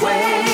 way.